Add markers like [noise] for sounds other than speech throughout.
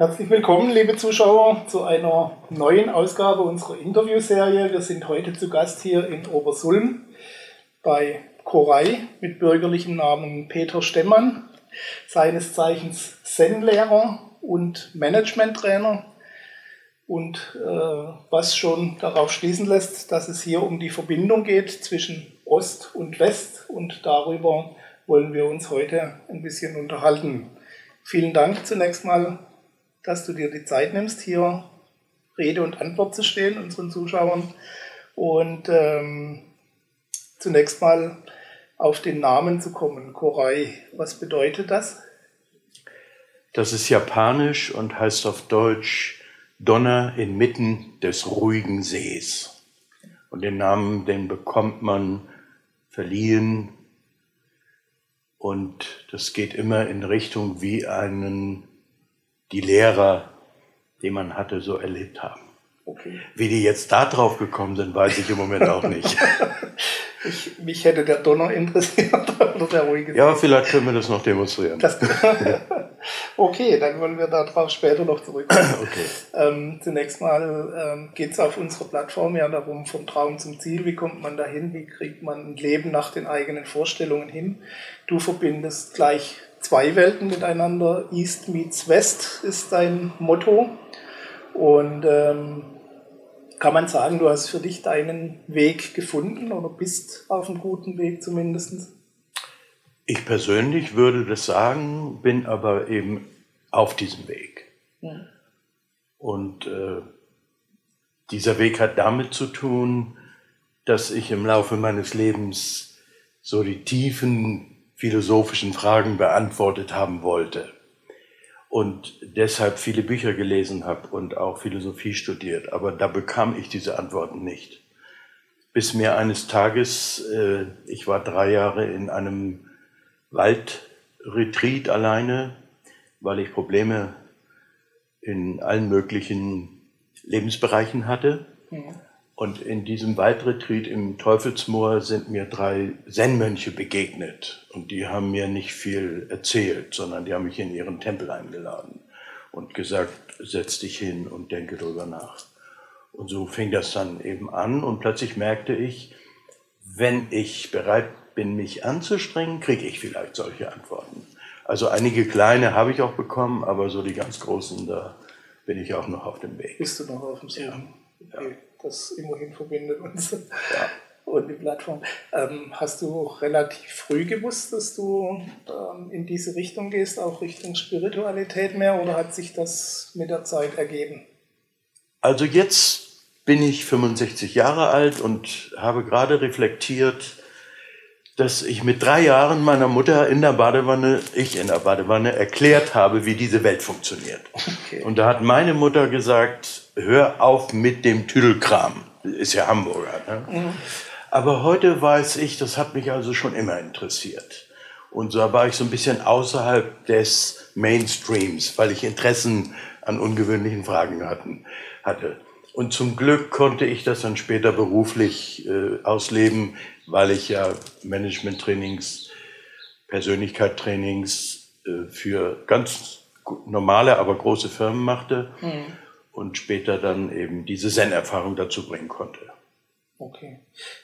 Herzlich willkommen, liebe Zuschauer, zu einer neuen Ausgabe unserer Interviewserie. Wir sind heute zu Gast hier in Obersulm bei Korei mit bürgerlichem Namen Peter Stemmann, seines Zeichens Zen-Lehrer und Management-Trainer. Und äh, was schon darauf schließen lässt, dass es hier um die Verbindung geht zwischen Ost und West. Und darüber wollen wir uns heute ein bisschen unterhalten. Vielen Dank zunächst mal dass du dir die Zeit nimmst, hier Rede und Antwort zu stehen, unseren Zuschauern. Und ähm, zunächst mal auf den Namen zu kommen, Korai. Was bedeutet das? Das ist japanisch und heißt auf Deutsch Donner inmitten des ruhigen Sees. Und den Namen, den bekommt man verliehen. Und das geht immer in Richtung wie einen die Lehrer, die man hatte, so erlebt haben. Okay. Wie die jetzt da drauf gekommen sind, weiß ich im Moment auch nicht. [laughs] ich, mich hätte der Donner interessiert oder der ruhige Ja, vielleicht können wir das noch demonstrieren. Das, [laughs] okay, dann wollen wir darauf später noch zurückkommen. [laughs] Okay. Ähm, zunächst mal ähm, geht es auf unserer Plattform ja darum, vom Traum zum Ziel. Wie kommt man dahin? Wie kriegt man ein Leben nach den eigenen Vorstellungen hin? Du verbindest gleich zwei Welten miteinander. East meets West ist dein Motto. Und ähm, kann man sagen, du hast für dich deinen Weg gefunden oder bist auf einem guten Weg zumindest? Ich persönlich würde das sagen, bin aber eben auf diesem Weg. Ja. Und äh, dieser Weg hat damit zu tun, dass ich im Laufe meines Lebens so die tiefen philosophischen Fragen beantwortet haben wollte und deshalb viele Bücher gelesen habe und auch Philosophie studiert, aber da bekam ich diese Antworten nicht. Bis mir eines Tages, äh, ich war drei Jahre in einem Waldretreat alleine, weil ich Probleme in allen möglichen Lebensbereichen hatte. Ja. Und in diesem Waldretreat im Teufelsmoor sind mir drei Zen-Mönche begegnet. Und die haben mir nicht viel erzählt, sondern die haben mich in ihren Tempel eingeladen und gesagt, setz dich hin und denke drüber nach. Und so fing das dann eben an und plötzlich merkte ich, wenn ich bereit bin, mich anzustrengen, kriege ich vielleicht solche Antworten. Also einige kleine habe ich auch bekommen, aber so die ganz großen, da bin ich auch noch auf dem Weg. Bist du noch auf dem Weg? Ja. Ja das immerhin verbindet uns. Ja. Und die Plattform. Ähm, hast du relativ früh gewusst, dass du ähm, in diese Richtung gehst, auch Richtung Spiritualität mehr, oder hat sich das mit der Zeit ergeben? Also jetzt bin ich 65 Jahre alt und habe gerade reflektiert, dass ich mit drei Jahren meiner Mutter in der Badewanne, ich in der Badewanne, erklärt habe, wie diese Welt funktioniert. Okay. Und da hat meine Mutter gesagt, hör auf mit dem Tüdelkram. Ist ja Hamburger. Ne? Mhm. Aber heute weiß ich, das hat mich also schon immer interessiert. Und so war ich so ein bisschen außerhalb des Mainstreams, weil ich Interessen an ungewöhnlichen Fragen hatten, hatte. Und zum Glück konnte ich das dann später beruflich äh, ausleben, weil ich ja Management-Trainings, Persönlichkeit-Trainings äh, für ganz normale, aber große Firmen machte. Mhm und später dann eben diese Zen-Erfahrung dazu bringen konnte. Okay.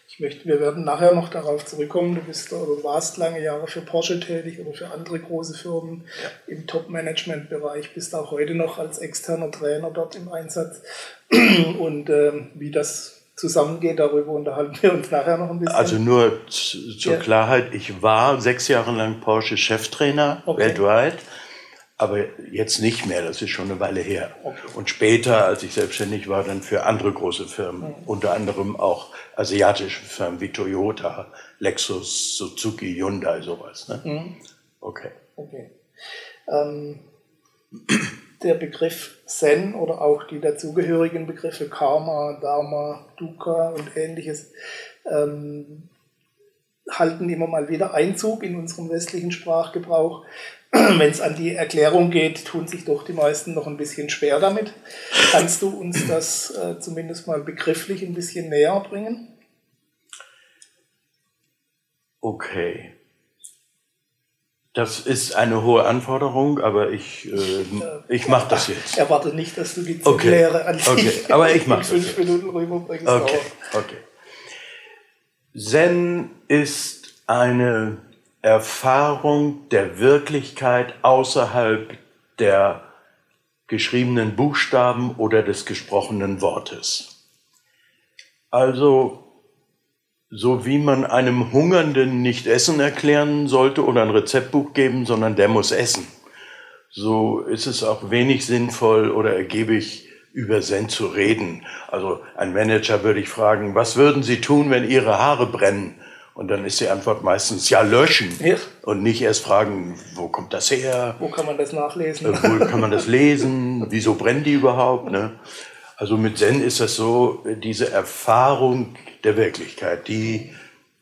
Ich möchte, wir werden nachher noch darauf zurückkommen. Du bist oder warst lange Jahre für Porsche tätig oder für andere große Firmen ja. im Top-Management-Bereich, bist auch heute noch als externer Trainer dort im Einsatz. [clears throat] Und ähm, wie das zusammengeht, darüber unterhalten wir uns nachher noch ein bisschen. Also nur zur ja. Klarheit, ich war sechs Jahre lang Porsche-Cheftrainer okay. weltweit aber jetzt nicht mehr, das ist schon eine Weile her. Okay. Und später, als ich selbstständig war, dann für andere große Firmen, mhm. unter anderem auch asiatische Firmen wie Toyota, Lexus, Suzuki, Hyundai, sowas. Ne? Mhm. Okay. okay. Ähm, der Begriff Zen oder auch die dazugehörigen Begriffe Karma, Dharma, Dukkha und ähnliches ähm, halten immer mal wieder Einzug in unseren westlichen Sprachgebrauch. [clears throat] Wenn es an die Erklärung geht, tun sich doch die meisten noch ein bisschen schwer damit. Kannst du uns das äh, zumindest mal begrifflich ein bisschen näher bringen? Okay. Das ist eine hohe Anforderung, aber ich, äh, ich mache das jetzt. Erwarte nicht, dass du die okay. an sich okay. aber ich mache das fünf Minuten rüberbringst. Okay. okay. Zen ist eine Erfahrung der Wirklichkeit außerhalb der geschriebenen Buchstaben oder des gesprochenen Wortes. Also so wie man einem Hungernden nicht Essen erklären sollte oder ein Rezeptbuch geben, sondern der muss essen. So ist es auch wenig sinnvoll oder ergiebig, über Zen zu reden. Also ein Manager würde ich fragen, was würden Sie tun, wenn Ihre Haare brennen? Und dann ist die Antwort meistens ja löschen ja. und nicht erst fragen, wo kommt das her? Wo kann man das nachlesen? Äh, wo kann man das [laughs] lesen? Wieso brennen die überhaupt? Ne? Also mit Zen ist das so, diese Erfahrung der Wirklichkeit, die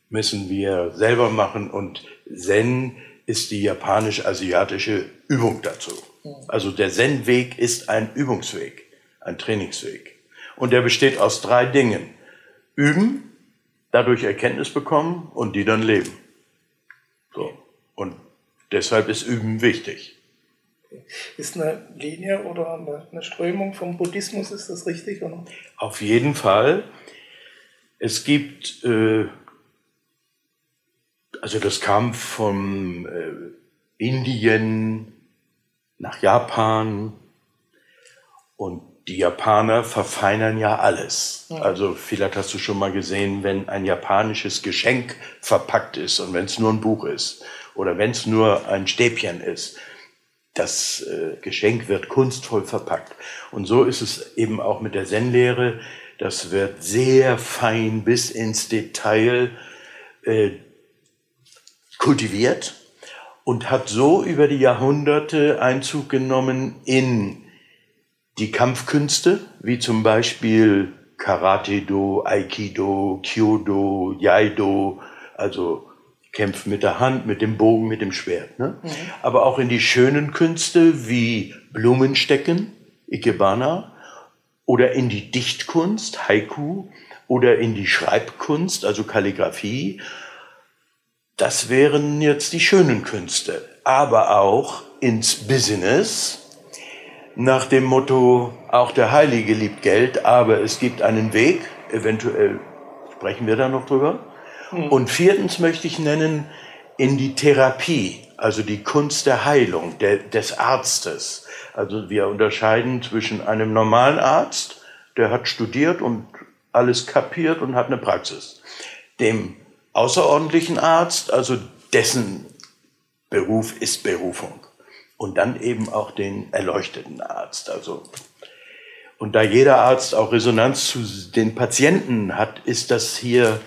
müssen wir selber machen und Zen ist die japanisch-asiatische Übung dazu. Also der Zen-Weg ist ein Übungsweg, ein Trainingsweg. Und der besteht aus drei Dingen. Üben, dadurch Erkenntnis bekommen und die dann leben. So. Und deshalb ist Üben wichtig. Ist eine Linie oder eine, Strömung vom Buddhismus, ist das richtig? Oder? Auf jeden Fall. Es gibt, äh, also das kam von äh, Indien nach Japan und die Japaner verfeinern ja alles. Also vielleicht hast du schon mal gesehen, wenn ein japanisches Geschenk verpackt ist und wenn es nur ein Buch ist oder wenn es nur ein Stäbchen ist, das äh, Geschenk wird kunstvoll verpackt. Und so ist es eben auch mit der Zen-Lehre. Das wird sehr fein bis ins Detail äh, kultiviert und hat so über die Jahrhunderte Einzug genommen in die Kampfkünste, wie zum Beispiel Karate-Do, Aikido, Kyodo, Jaido, also kämpft mit der Hand, mit dem Bogen, mit dem Schwert. Ne? Mhm. Aber auch in die schönen Künste wie Blumenstecken, Ikebana, oder in die Dichtkunst, Haiku, oder in die Schreibkunst, also Kalligraphie. Das wären jetzt die schönen Künste. Aber auch ins Business, nach dem Motto, auch der Heilige liebt Geld, aber es gibt einen Weg, eventuell sprechen wir da noch drüber, Mhm. Und viertens möchte ich nennen, in die Therapie, also die Kunst der Heilung der, des Arztes. Also wir unterscheiden zwischen einem normalen Arzt, der hat studiert und alles kapiert und hat eine Praxis, dem außerordentlichen Arzt, also dessen Beruf ist Berufung. Und dann eben auch den erleuchteten Arzt. Also, und da jeder Arzt auch Resonanz zu den Patienten hat, ist das hier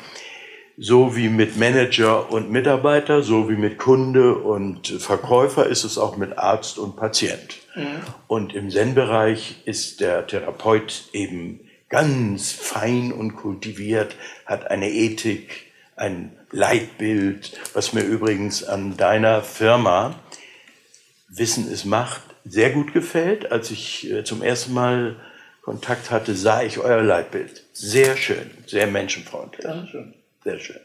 so wie mit Manager und Mitarbeiter, so wie mit Kunde und Verkäufer ist es auch mit Arzt und Patient. Mhm. Und im Zen-Bereich ist der Therapeut eben ganz fein und kultiviert, hat eine Ethik, ein Leitbild, was mir übrigens an deiner Firma Wissen ist Macht sehr gut gefällt. Als ich äh, zum ersten Mal Kontakt hatte, sah ich euer Leitbild. Sehr schön, sehr menschenfreundlich. Dankeschön. Sehr schön.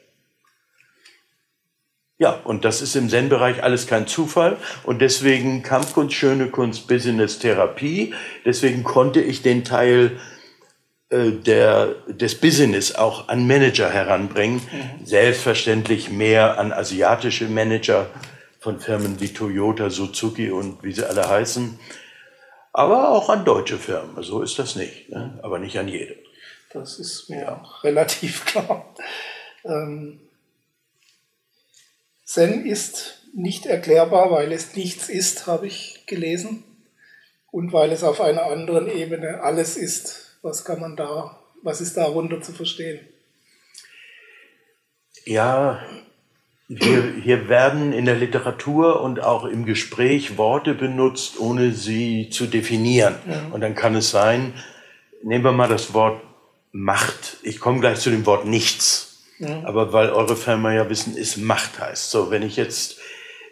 Ja, und das ist im Zen-Bereich alles kein Zufall und deswegen Kampfkunst, schöne Kunst, Business, Therapie. Deswegen konnte ich den Teil äh, der, des Business auch an Manager heranbringen. Mhm. Selbstverständlich mehr an asiatische Manager von Firmen wie Toyota, Suzuki und wie sie alle heißen. Aber auch an deutsche Firmen. So ist das nicht. Ne? Aber nicht an jede. Das ist mir auch relativ klar. Ähm, Zen ist nicht erklärbar, weil es nichts ist, habe ich gelesen. Und weil es auf einer anderen Ebene alles ist. Was kann man da, was ist darunter zu verstehen? Ja, Hier, hier werden in der Literatur und auch im Gespräch Worte benutzt, ohne sie zu definieren. Und dann kann es sein, nehmen wir mal das Wort Macht. Ich komme gleich zu dem Wort nichts. Aber weil eure Firma ja wissen, ist Macht heißt. So, wenn ich jetzt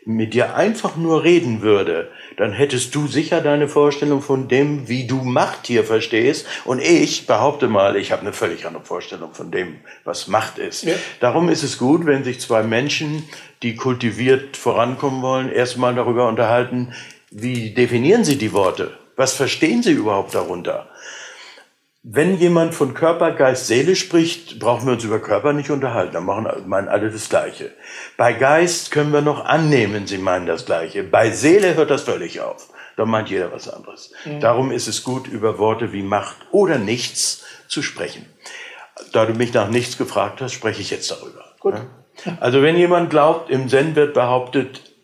mit dir einfach nur reden würde, dann hättest du sicher deine Vorstellung von dem, wie du Macht hier verstehst. Und ich behaupte mal, ich habe eine völlig andere Vorstellung von dem, was Macht ist. Ja. Darum ist es gut, wenn sich zwei Menschen, die kultiviert vorankommen wollen, erstmal darüber unterhalten, wie definieren sie die Worte? Was verstehen sie überhaupt darunter? Wenn jemand von Körper, Geist, Seele spricht, brauchen wir uns über Körper nicht unterhalten. Dann machen, meinen alle das Gleiche. Bei Geist können wir noch annehmen, sie meinen das Gleiche. Bei Seele hört das völlig auf. Da meint jeder was anderes. Mhm. Darum ist es gut, über Worte wie Macht oder Nichts zu sprechen. Da du mich nach nichts gefragt hast, spreche ich jetzt darüber. Gut. Also wenn jemand glaubt, im Zen wird behauptet,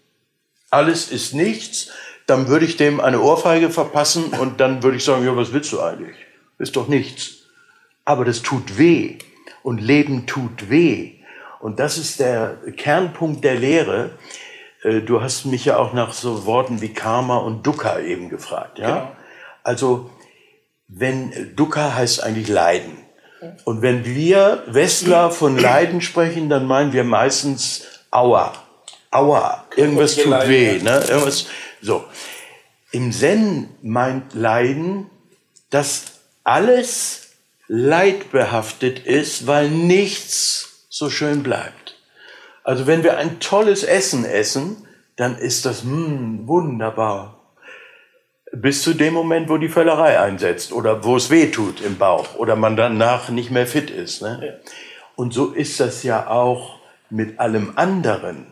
alles ist nichts, dann würde ich dem eine Ohrfeige verpassen und dann würde ich sagen, ja, was willst du eigentlich? Ist doch nichts. Aber das tut weh. Und Leben tut weh. Und das ist der Kernpunkt der Lehre. Äh, du hast mich ja auch nach so Worten wie Karma und Dukkha eben gefragt. Ja? Genau. Also, wenn Dukkha heißt eigentlich Leiden. Und wenn wir Westler von Leiden sprechen, dann meinen wir meistens Aua. Aua. Irgendwas tut weh. Ne? Irgendwas, so. Im Zen meint Leiden, dass alles leidbehaftet ist, weil nichts so schön bleibt. Also wenn wir ein tolles Essen essen, dann ist das mh, hm, wunderbar. Bis zu dem Moment, wo die Völlerei einsetzt oder wo es weh tut im Bauch oder man danach nicht mehr fit ist. Ne? Und so ist das ja auch mit allem anderen.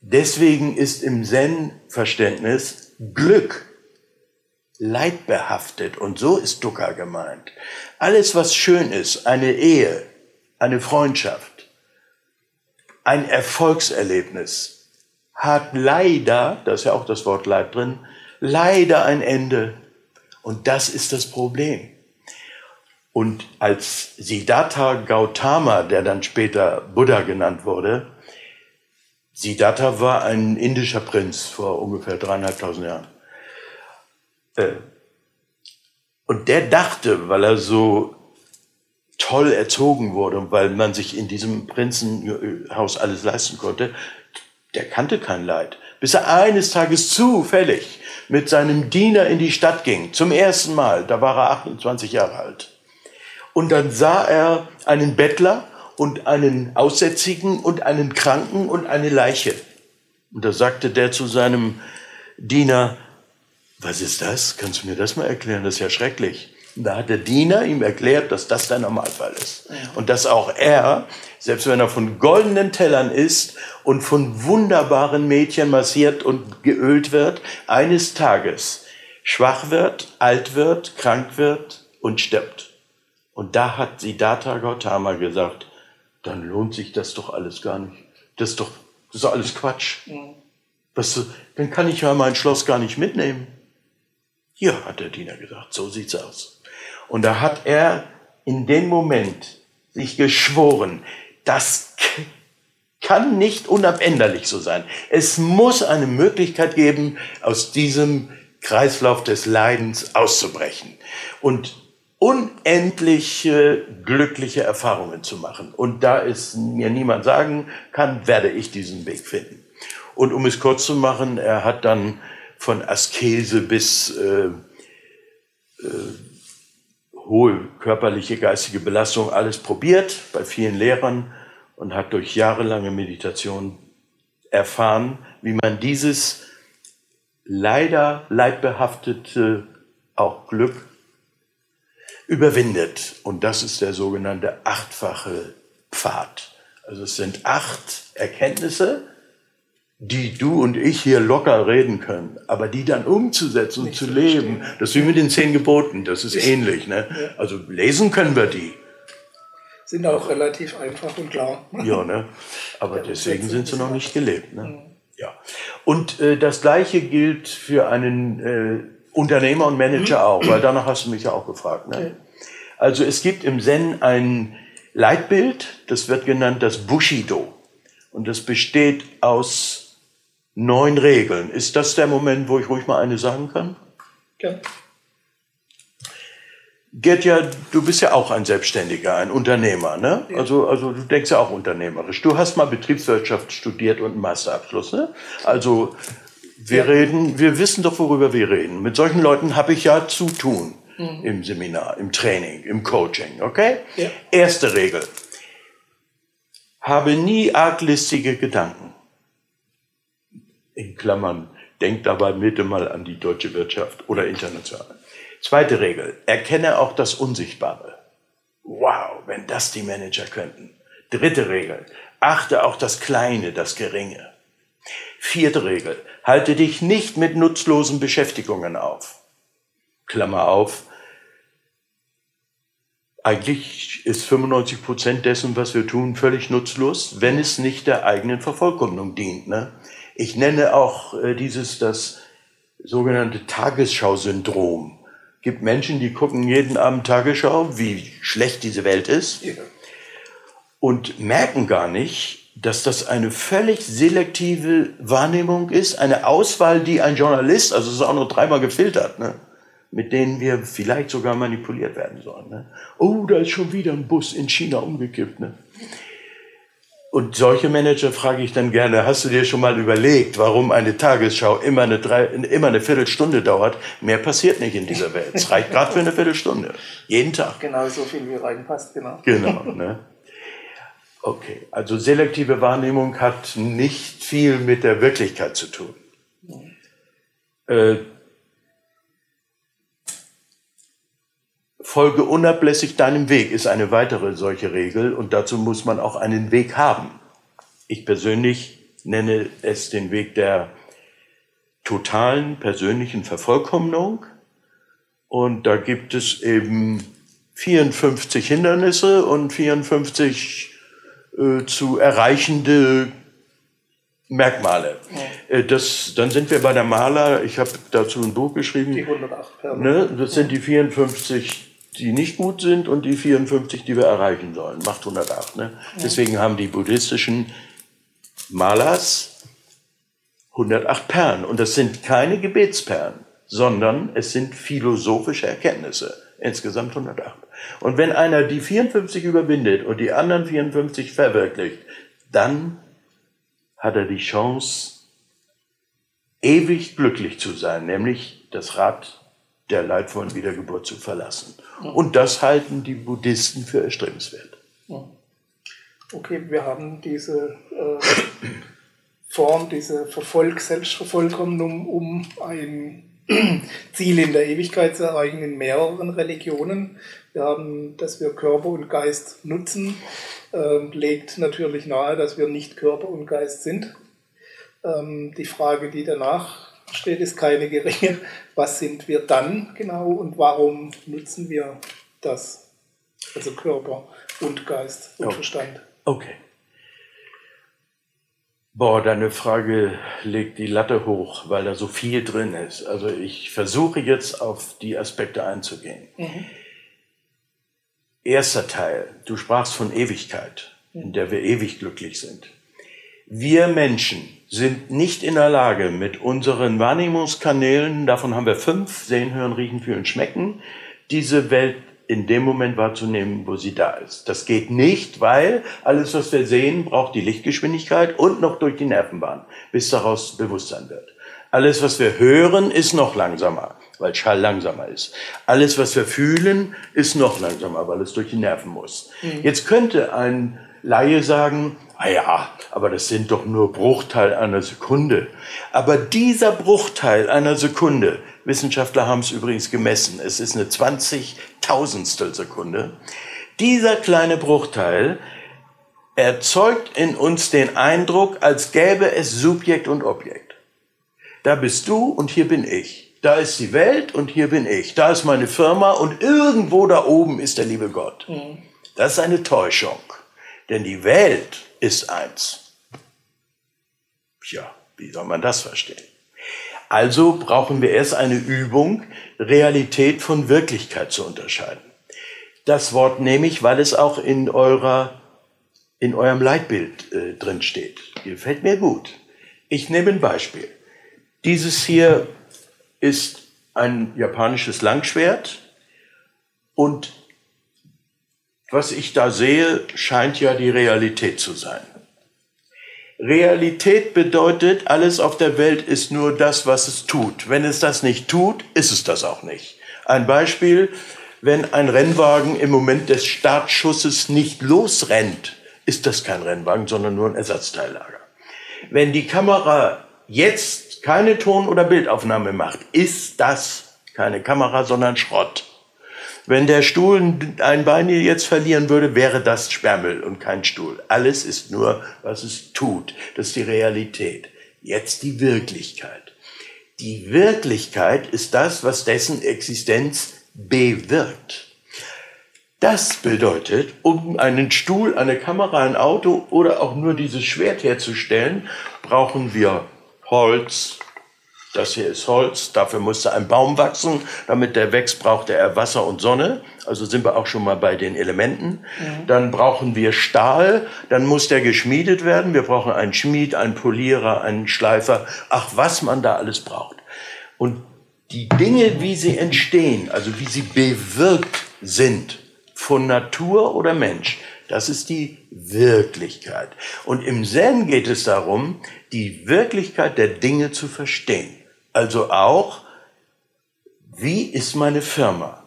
Deswegen ist im Zen-Verständnis Glück leidbehaftet. Und so ist Dukkha gemeint. Alles, was schön ist, eine Ehe, eine Freundschaft, ein Erfolgserlebnis, hat leider, da ist ja auch das Wort Leid drin, leider ein Ende. Und das ist das Problem. Und als Siddhartha Gautama, der dann später Buddha genannt wurde, Siddhartha war ein indischer Prinz vor ungefähr dreieinhalbtausend Jahren. Äh, und der dachte, weil er so toll erzogen wurde und weil man sich in diesem Prinzenhaus alles leisten konnte, der kannte kein Leid. Bis er eines Tages zufällig mit seinem Diener in die Stadt ging, zum ersten Mal, da war er 28 Jahre alt. Und dann sah er einen Bettler und einen Aussätzigen und einen Kranken und eine Leiche. Und da sagte der zu seinem Diener, was ist das? Kannst du mir das mal erklären? Das ist ja schrecklich. Und da hat der Diener ihm erklärt, dass das der Normalfall ist. Und dass auch er, selbst wenn er von goldenen Tellern isst und von wunderbaren Mädchen massiert und geölt wird, eines Tages schwach wird, alt wird, krank wird und stirbt. Und da hat Siddhartha Gautama gesagt, dann lohnt sich das doch alles gar nicht. Das ist doch, das ist doch alles Quatsch. Was, dann kann ich ja mein Schloss gar nicht mitnehmen. Ja, hat der Diener gesagt, so sieht's aus. Und da hat er in dem Moment sich geschworen, das kann nicht unabänderlich so sein. Es muss eine Möglichkeit geben, aus diesem Kreislauf des Leidens auszubrechen und unendliche glückliche Erfahrungen zu machen. Und da es mir niemand sagen kann, werde ich diesen Weg finden. Und um es kurz zu machen, er hat dann von Askese bis äh, äh, hohe körperliche, geistige Belastung, alles probiert bei vielen Lehrern und hat durch jahrelange Meditation erfahren, wie man dieses leider leidbehaftete auch Glück überwindet. Und das ist der sogenannte achtfache Pfad. Also es sind acht Erkenntnisse, die du und ich hier locker reden können, aber die dann umzusetzen und zu leben, das ist wie mit den zehn Geboten, das ist ähnlich. Ne? Also lesen können wir die. Sind auch relativ einfach und klar. Ja, ne? aber deswegen sind sie noch nicht gelebt. Ne? Ja. Und äh, das Gleiche gilt für einen äh, Unternehmer und Manager auch, weil danach hast du mich ja auch gefragt. Ne? Also es gibt im Zen ein Leitbild, das wird genannt das Bushido. Und es besteht aus neun Regeln. Ist das der Moment, wo ich ruhig mal eine sagen kann? Ja. Gertja, du bist ja auch ein Selbstständiger, ein Unternehmer, ne? Ja. Also, also du denkst ja auch unternehmerisch. Du hast mal Betriebswirtschaft studiert und einen Masterabschluss, ne? Also wir ja. reden, wir wissen doch, worüber wir reden. Mit solchen Leuten habe ich ja zu tun mhm. im Seminar, im Training, im Coaching, okay? Ja. Erste Regel. Habe nie arglistige Gedanken. In Klammern, denk dabei bitte mal an die deutsche Wirtschaft oder international. Zweite Regel, erkenne auch das Unsichtbare. Wow, wenn das die Manager könnten. Dritte Regel, achte auch das Kleine, das Geringe. Vierte Regel, halte dich nicht mit nutzlosen Beschäftigungen auf. Klammer auf, eigentlich ist 95 Prozent dessen, was wir tun, völlig nutzlos, wenn es nicht der eigenen Vervollkommnung dient. Ne? Ich nenne auch äh, dieses das sogenannte Tagesschau-Syndrom gibt Menschen, die gucken jeden Abend Tagesschau, wie schlecht diese Welt ist, ja. und merken gar nicht, dass das eine völlig selektive Wahrnehmung ist, eine Auswahl, die ein Journalist, also es ist auch nur dreimal gefiltert, ne, mit denen wir vielleicht sogar manipuliert werden sollen. Ne. Oh, da ist schon wieder ein Bus in China umgekippt. Ne. Und solche Manager frage ich dann gerne, hast du dir schon mal überlegt, warum eine Tagesschau immer eine, drei, immer eine Viertelstunde dauert? Mehr passiert nicht in dieser Welt. Es reicht gerade für eine Viertelstunde. Jeden Tag. Genau so viel wie reinpasst, genau. Genau, ne? Okay, also selektive Wahrnehmung hat nicht viel mit der Wirklichkeit zu tun. Äh, Folge unablässig deinem Weg ist eine weitere solche Regel und dazu muss man auch einen Weg haben. Ich persönlich nenne es den Weg der totalen persönlichen Vervollkommnung und da gibt es eben 54 Hindernisse und 54 äh, zu erreichende Merkmale. Ja. Äh, das, dann sind wir bei der Maler, ich habe dazu ein Buch geschrieben. Die 108 Perlen. Ne, das sind die 54 die nicht gut sind und die 54, die wir erreichen sollen. Macht 108. Ne? Ja. Deswegen haben die buddhistischen Malas 108 Perlen. Und das sind keine Gebetsperlen, sondern es sind philosophische Erkenntnisse. Insgesamt 108. Und wenn einer die 54 überwindet und die anderen 54 verwirklicht, dann hat er die Chance, ewig glücklich zu sein, nämlich das Rad der leidvollen Wiedergeburt zu verlassen. Und das halten die Buddhisten für erstrebenswert. Okay, wir haben diese äh, Form, diese Verfolg Selbstvervollkommnung, um ein [clears throat] Ziel in der Ewigkeit zu erreichen in mehreren Religionen. Wir haben, dass wir Körper und Geist nutzen, äh, legt natürlich nahe, dass wir nicht Körper und Geist sind. Ähm, die Frage, die danach steht, ist keine geringe. Was sind wir dann genau und warum nutzen wir das? Also Körper und Geist und okay. Verstand. Okay. Boah, deine Frage legt die Latte hoch, weil da so viel drin ist. Also ich versuche jetzt auf die Aspekte einzugehen. Mhm. Erster Teil, du sprachst von Ewigkeit, in der wir ewig glücklich sind. Wir Menschen sind nicht in der Lage, mit unseren Wahrnehmungskanälen, davon haben wir fünf, sehen, hören, riechen, fühlen, schmecken, diese Welt in dem Moment wahrzunehmen, wo sie da ist. Das geht nicht, weil alles, was wir sehen, braucht die Lichtgeschwindigkeit und noch durch die Nervenbahn, bis daraus Bewusstsein wird. Alles, was wir hören, ist noch langsamer, weil Schall langsamer ist. Alles, was wir fühlen, ist noch langsamer, weil es durch die Nerven muss. Mhm. Jetzt könnte ein Laie sagen, ah ja, aber das sind doch nur Bruchteil einer Sekunde. Aber dieser Bruchteil einer Sekunde, Wissenschaftler haben es übrigens gemessen, es ist eine 20.000stel Sekunde, dieser kleine Bruchteil erzeugt in uns den Eindruck, als gäbe es Subjekt und Objekt. Da bist du und hier bin ich. Da ist die Welt und hier bin ich. Da ist meine Firma und irgendwo da oben ist der liebe Gott. Mhm. Das ist eine Täuschung. Denn die Welt ist eins. Tja, wie soll man das verstehen? Also brauchen wir erst eine Übung, Realität von Wirklichkeit zu unterscheiden. Das Wort nehme ich, weil es auch in eurer in eurem Leitbild äh, drin steht. Gefällt mir gut. Ich nehme ein Beispiel. Dieses hier ist ein japanisches Langschwert und was ich da sehe, scheint ja die Realität zu sein. Realität bedeutet, alles auf der Welt ist nur das, was es tut. Wenn es das nicht tut, ist es das auch nicht. Ein Beispiel, wenn ein Rennwagen im Moment des Startschusses nicht losrennt, ist das kein Rennwagen, sondern nur ein Ersatzteillager. Wenn die Kamera jetzt keine Ton- oder Bildaufnahme macht, ist das keine Kamera, sondern Schrott. Wenn der Stuhl ein Bein jetzt verlieren würde, wäre das Sperrmüll und kein Stuhl. Alles ist nur, was es tut. Das ist die Realität. Jetzt die Wirklichkeit. Die Wirklichkeit ist das, was dessen Existenz bewirkt. Das bedeutet, um einen Stuhl, eine Kamera, ein Auto oder auch nur dieses Schwert herzustellen, brauchen wir Holz, das hier ist Holz, dafür musste ein Baum wachsen. Damit der wächst, brauchte er Wasser und Sonne. Also sind wir auch schon mal bei den Elementen. Mhm. Dann brauchen wir Stahl, dann muss der geschmiedet werden. Wir brauchen einen Schmied, einen Polierer, einen Schleifer. Ach, was man da alles braucht. Und die Dinge, wie sie entstehen, also wie sie bewirkt sind, von Natur oder Mensch, das ist die Wirklichkeit. Und im Zen geht es darum, die Wirklichkeit der Dinge zu verstehen. Also auch, wie ist meine Firma?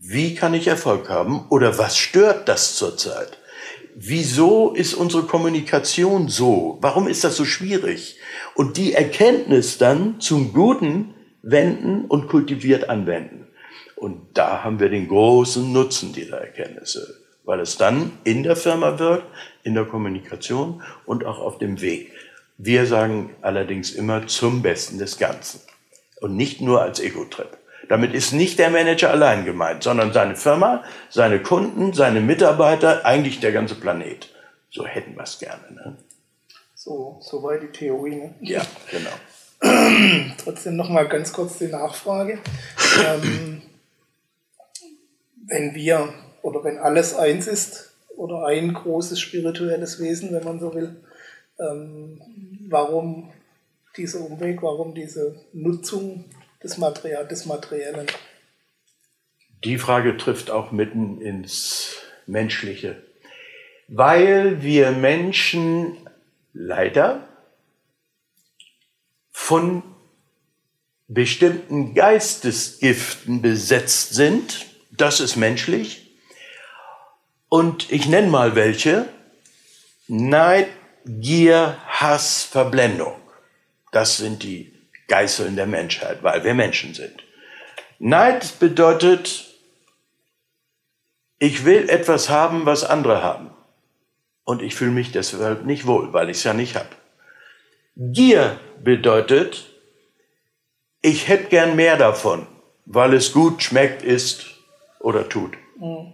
Wie kann ich Erfolg haben? Oder was stört das zurzeit? Wieso ist unsere Kommunikation so? Warum ist das so schwierig? Und die Erkenntnis dann zum Guten wenden und kultiviert anwenden. Und da haben wir den großen Nutzen dieser Erkenntnisse, weil es dann in der Firma wirkt, in der Kommunikation und auch auf dem Weg. Wir sagen allerdings immer zum Besten des Ganzen und nicht nur als Ego-Trip. Damit ist nicht der Manager allein gemeint, sondern seine Firma, seine Kunden, seine Mitarbeiter, eigentlich der ganze Planet. So hätten wir es gerne. Ne? So, so weit die Theorie. Ne? Ja, genau. [clears throat] Trotzdem noch mal ganz kurz die Nachfrage. ähm, wenn wir oder wenn alles eins ist oder ein großes spirituelles Wesen, wenn man so will, ähm, warum dieser Umweg, warum diese Nutzung des, Material, des Materiellen? Die Frage trifft auch mitten ins Menschliche. Weil wir Menschen leider von bestimmten Geistesgiften besetzt sind, das ist menschlich. Und ich nenne mal welche. Neid, Gier, Hass, Verblendung. Das sind die Geißeln der Menschheit, weil wir Menschen sind. Neid bedeutet, ich will etwas haben, was andere haben. Und ich fühle mich deshalb nicht wohl, weil ich es ja nicht habe. Gier bedeutet, ich hätte gern mehr davon, weil es gut schmeckt, ist oder tut. Mhm.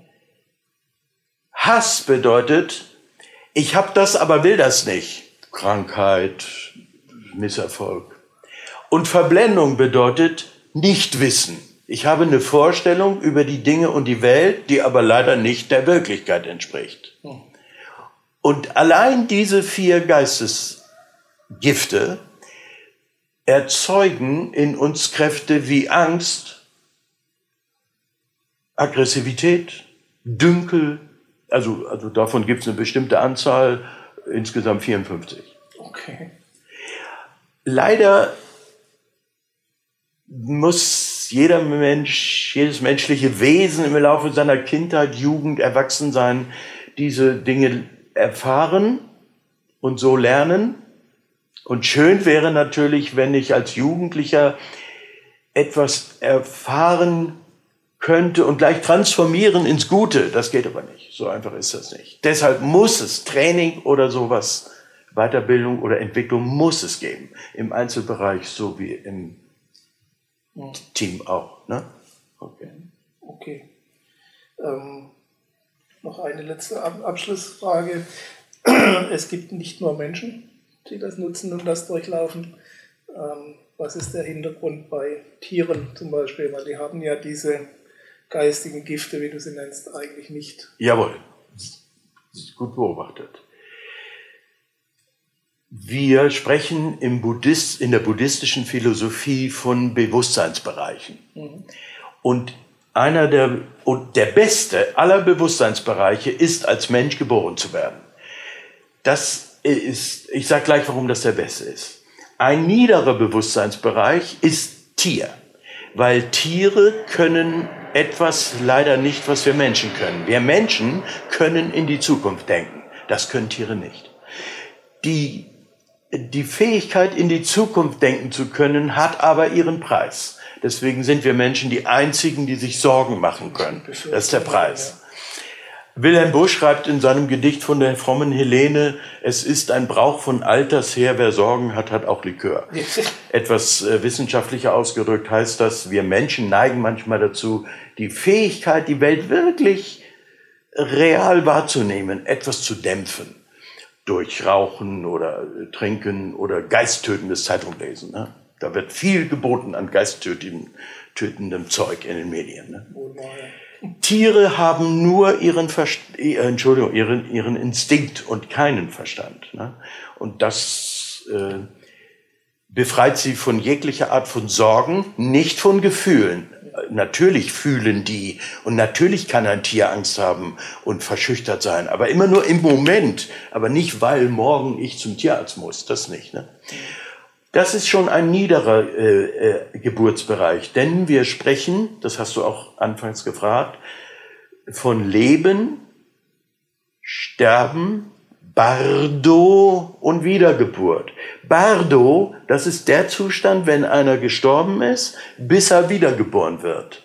Hass bedeutet, ich habe das, aber will das nicht. Krankheit, Misserfolg. Und Verblendung bedeutet Nichtwissen. Ich habe eine Vorstellung über die Dinge und die Welt, die aber leider nicht der Wirklichkeit entspricht. Und allein diese vier Geistesgifte erzeugen in uns Kräfte wie Angst, Aggressivität, Dünkel, also, also davon gibt es eine bestimmte Anzahl, insgesamt 54. Okay. Leider muss jeder Mensch, jedes menschliche Wesen im Laufe seiner Kindheit, Jugend, Erwachsensein diese Dinge erfahren und so lernen. Und schön wäre natürlich, wenn ich als Jugendlicher etwas erfahren könnte und gleich transformieren ins Gute. Das geht aber nicht. So einfach ist das nicht. Deshalb muss es Training oder sowas, Weiterbildung oder Entwicklung muss es geben. Im Einzelbereich so wie im ja. Team auch. Ne? Okay. okay. Ähm, noch eine letzte Abschlussfrage. [clears throat] Es gibt nicht nur Menschen, die das nutzen und das durchlaufen. Ähm, was ist der Hintergrund bei Tieren zum Beispiel? Weil die haben ja diese geistigen Gifte, wie du sie nennst, eigentlich nicht. Jawohl. gut beobachtet. Wir sprechen im Buddhist, in der buddhistischen Philosophie von Bewusstseinsbereichen. Mhm. Und einer der, und der beste aller Bewusstseinsbereiche ist, als Mensch geboren zu werden. Das ist, ich sage gleich, warum das der beste ist. Ein niederer Bewusstseinsbereich ist Tier, weil Tiere können etwas leider nicht, was wir Menschen können. Wir Menschen können in die Zukunft denken. Das können Tiere nicht. Die, die Fähigkeit, in die Zukunft denken zu können, hat aber ihren Preis. Deswegen sind wir Menschen die einzigen, die sich Sorgen machen können. Das ist der Preis. Wilhelm Busch schreibt in seinem Gedicht von der frommen Helene, es ist ein Brauch von alters her, wer Sorgen hat, hat auch Likör. [laughs] Etwas äh, wissenschaftlicher ausgedrückt heißt das, wir Menschen neigen manchmal dazu, die Fähigkeit, die Welt wirklich real wahrzunehmen, etwas zu dämpfen. Durch Rauchen oder äh, Trinken oder geisttötendes Zeitunglesen. Ne? Da wird viel geboten an geisttötendem Zeug in den Medien. Ne? Tiere haben nur ihren, Verst äh, Entschuldigung, ihren, ihren Instinkt und keinen Verstand. Ne? Und das äh, befreit sie von jeglicher Art von Sorgen, nicht von Gefühlen. Natürlich fühlen die und natürlich kann ein Tier Angst haben und verschüchtert sein, aber immer nur im Moment, aber nicht, weil morgen ich zum Tierarzt muss, das nicht. Ne? Das ist schon ein niederer äh, äh, Geburtsbereich, denn wir sprechen, das hast du auch anfangs gefragt, von Leben, Sterben, Bardo und Wiedergeburt. Bardo, das ist der Zustand, wenn einer gestorben ist, bis er wiedergeboren wird.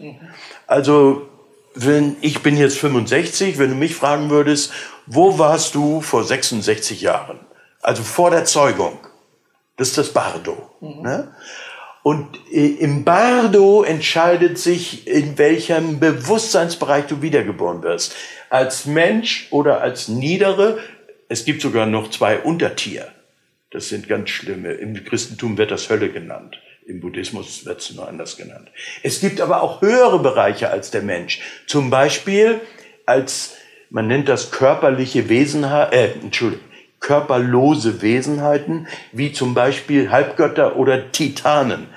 Also, wenn, ich bin jetzt 65, wenn du mich fragen würdest, wo warst du vor 66 Jahren? Also vor der Zeugung. Das ist das Bardo. Mhm. Ne? Und äh, im Bardo entscheidet sich, in welchem Bewusstseinsbereich du wiedergeboren wirst. Als Mensch oder als Niedere. Es gibt sogar noch zwei Untertier. Das sind ganz schlimme. Im Christentum wird das Hölle genannt. Im Buddhismus wird es nur anders genannt. Es gibt aber auch höhere Bereiche als der Mensch. Zum Beispiel als, man nennt das körperliche Wesenheit, äh, Entschuldigung, körperlose Wesenheiten, wie zum Beispiel Halbgötter oder Titanen.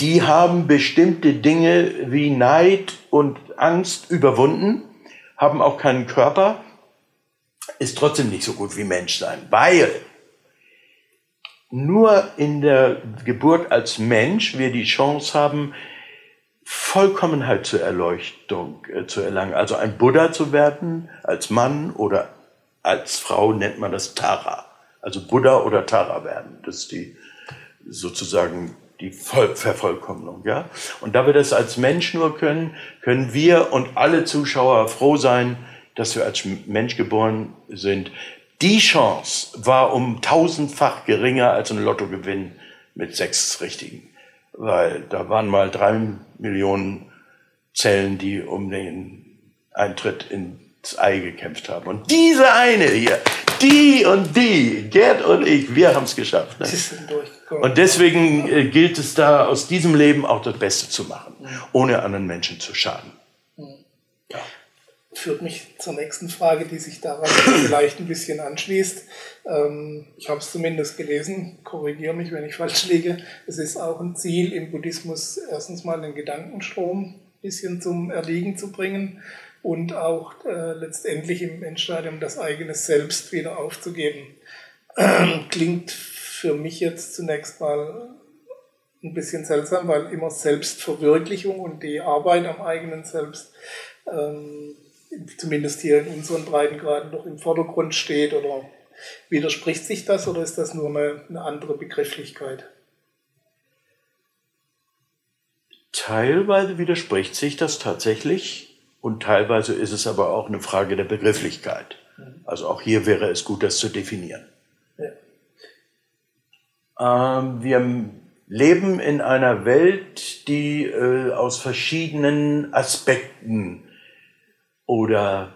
Die haben bestimmte Dinge wie Neid und Angst überwunden, haben auch keinen Körper, ist trotzdem nicht so gut wie Menschsein, weil nur in der Geburt als Mensch wir die Chance haben, Vollkommenheit zur Erleuchtung äh, zu erlangen, also ein Buddha zu werden als Mann oder als Frau nennt man das Tara. Also Buddha oder Tara werden. Das ist die sozusagen die Voll Vervollkommnung. Ja? Und da wir das als Mensch nur können, können wir und alle Zuschauer froh sein, dass wir als Mensch geboren sind. Die Chance war um tausendfach geringer als ein Lottogewinn mit sechs Richtigen. Weil da waren mal drei Millionen Zellen, die um den Eintritt in das Ei gekämpft haben. Und diese eine hier, die und die, Gerd und ich, wir haben es geschafft. Ne? Und deswegen äh, gilt es da, aus diesem Leben auch das Beste zu machen, mhm. ohne anderen Menschen zu schaden. Mhm. Ja. Führt mich zur nächsten Frage, die sich daran [coughs] vielleicht ein bisschen anschließt. Ähm, ich habe es zumindest gelesen, korrigiere mich, wenn ich falsch liege. Es ist auch ein Ziel im Buddhismus, erstens mal den Gedankenstrom ein bisschen zum Erliegen zu bringen und auch äh, letztendlich im Endstadium das eigene Selbst wieder aufzugeben. Ähm, klingt für mich jetzt zunächst mal ein bisschen seltsam, weil immer Selbstverwirklichung und die Arbeit am eigenen Selbst ähm, zumindest hier in unseren Breitengraden doch im Vordergrund steht oder widerspricht sich das oder ist das nur eine, eine andere Begrifflichkeit? Teilweise widerspricht sich das tatsächlich. Und teilweise ist es aber auch eine Frage der Begrifflichkeit. Also auch hier wäre es gut, das zu definieren. Ja. Ähm, wir leben in einer Welt, die äh, aus verschiedenen Aspekten oder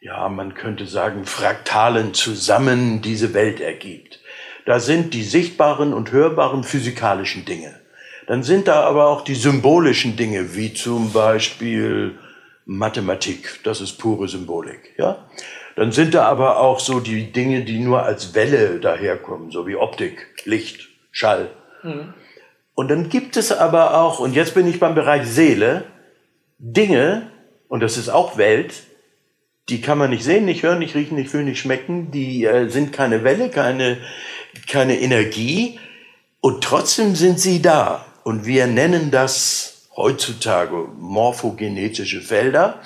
ja, man könnte sagen, Fraktalen zusammen diese Welt ergibt. Da sind die sichtbaren und hörbaren physikalischen Dinge. Dann sind da aber auch die symbolischen Dinge, wie zum Beispiel Mathematik, das ist pure Symbolik. Ja? Dann sind da aber auch so die Dinge, die nur als Welle daherkommen, so wie Optik, Licht, Schall. Mhm. Und dann gibt es aber auch, und jetzt bin ich beim Bereich Seele, Dinge, und das ist auch Welt, die kann man nicht sehen, nicht hören, nicht riechen, nicht fühlen, nicht schmecken, die äh, sind keine Welle, keine, keine Energie, und trotzdem sind sie da. Und wir nennen das heutzutage morphogenetische Felder.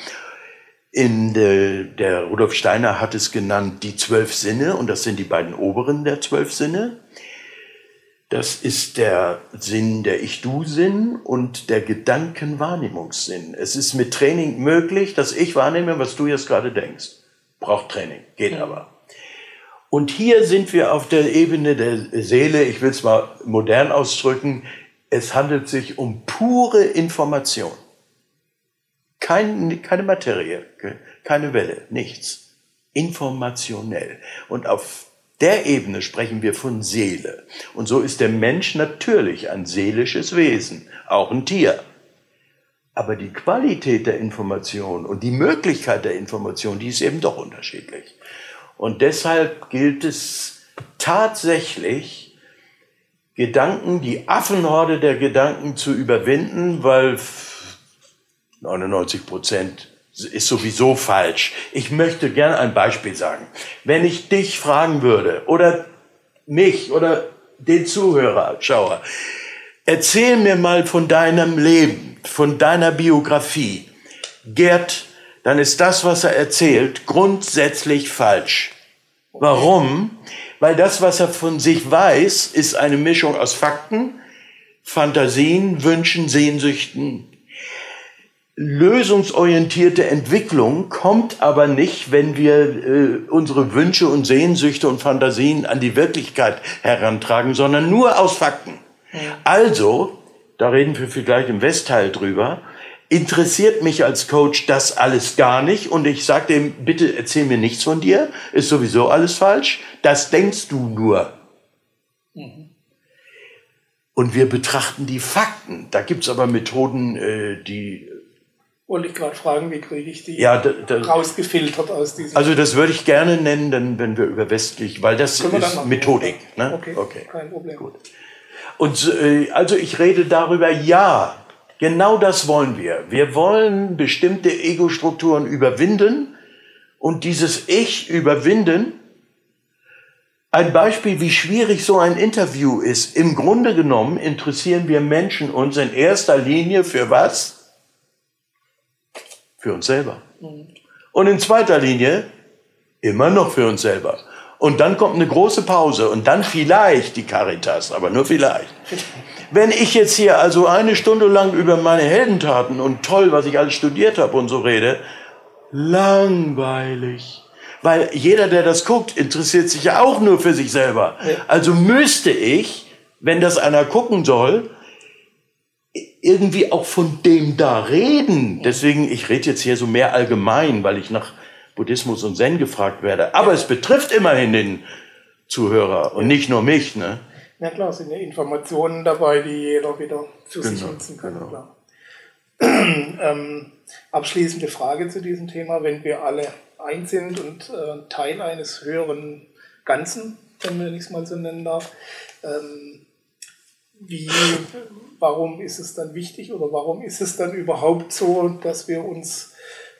In de, der Rudolf Steiner hat es genannt die zwölf Sinne, und das sind die beiden oberen der zwölf Sinne. Das ist der Sinn, der Ich-Du-Sinn und der Gedankenwahrnehmungssinn. Es ist mit Training möglich, dass ich wahrnehme, was du jetzt gerade denkst. Braucht Training, geht ja. aber. Und hier sind wir auf der Ebene der Seele, ich will es mal modern ausdrücken, es handelt sich um pure Information. Kein, keine Materie, keine Welle, nichts. Informationell. Und auf der Ebene sprechen wir von Seele. Und so ist der Mensch natürlich ein seelisches Wesen, auch ein Tier. Aber die Qualität der Information und die Möglichkeit der Information, die ist eben doch unterschiedlich. Und deshalb gilt es tatsächlich, Gedanken, die Affenhorde der Gedanken zu überwinden, weil 99 Prozent ist sowieso falsch. Ich möchte gerne ein Beispiel sagen. Wenn ich dich fragen würde oder mich oder den Zuhörer, Schauer, erzähl mir mal von deinem Leben, von deiner Biografie. Gerd, dann ist das, was er erzählt, grundsätzlich falsch. Warum? Weil das, was er von sich weiß, ist eine Mischung aus Fakten, Fantasien, Wünschen, Sehnsüchten, lösungsorientierte Entwicklung kommt aber nicht, wenn wir äh, unsere Wünsche und Sehnsüchte und Fantasien an die Wirklichkeit herantragen, sondern nur aus Fakten. Ja. Also, da reden wir vielleicht im Westteil drüber, interessiert mich als Coach das alles gar nicht und ich sage dem, bitte erzähl mir nichts von dir, ist sowieso alles falsch, das denkst du nur. Mhm. Und wir betrachten die Fakten. Da gibt's aber Methoden, äh, die wollte ich gerade fragen, wie kriege ich die ja, da, da, rausgefiltert aus diesem. Also das würde ich gerne nennen, dann, wenn wir über westlich, weil das ist Methodik. Ne? Okay, okay, kein Problem. Gut. Und äh, also ich rede darüber, ja, genau das wollen wir. Wir wollen bestimmte Ego-Strukturen überwinden und dieses Ich überwinden. Ein Beispiel, wie schwierig so ein Interview ist. Im Grunde genommen interessieren wir Menschen uns in erster Linie für was? für uns selber. Und in zweiter Linie immer noch für uns selber. Und dann kommt eine große Pause und dann vielleicht die Caritas, aber nur vielleicht. Wenn ich jetzt hier also eine Stunde lang über meine Heldentaten und toll, was ich alles studiert habe und so rede, langweilig. Weil jeder, der das guckt, interessiert sich ja auch nur für sich selber. Also müsste ich, wenn das einer gucken soll, irgendwie auch von dem da reden. Deswegen, ich rede jetzt hier so mehr allgemein, weil ich nach Buddhismus und Zen gefragt werde. Aber es betrifft immerhin den Zuhörer und nicht nur mich. Ne? Ja klar, es sind ja Informationen dabei, die jeder wieder für genau, sich nutzen kann. Genau. Klar. [clears throat] ähm, abschließende Frage zu diesem Thema. Wenn wir alle eins sind und äh, Teil eines höheren Ganzen, wenn ich es mal so nennen darf, ähm, wie, warum ist es dann wichtig oder warum ist es dann überhaupt so, dass wir uns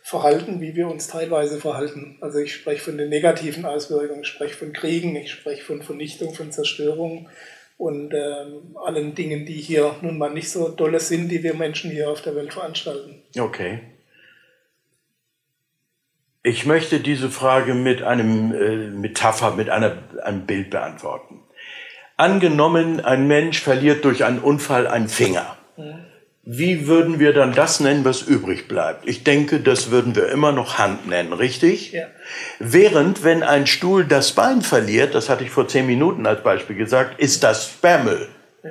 verhalten, wie wir uns teilweise verhalten. Also ich spreche von den negativen Auswirkungen, ich spreche von Kriegen, ich spreche von Vernichtung, von Zerstörung und ähm, allen Dingen, die hier nun mal nicht so dolle sind, die wir Menschen hier auf der Welt veranstalten. Okay. Ich möchte diese Frage mit einem äh, Metapher, mit einer, einem Bild beantworten. Angenommen, ein Mensch verliert durch einen Unfall einen Finger. Wie würden wir dann das nennen, was übrig bleibt? Ich denke, das würden wir immer noch Hand nennen, richtig? Ja. Während, wenn ein Stuhl das Bein verliert, das hatte ich vor zehn Minuten als Beispiel gesagt, ist das Sperrmüll. Ja.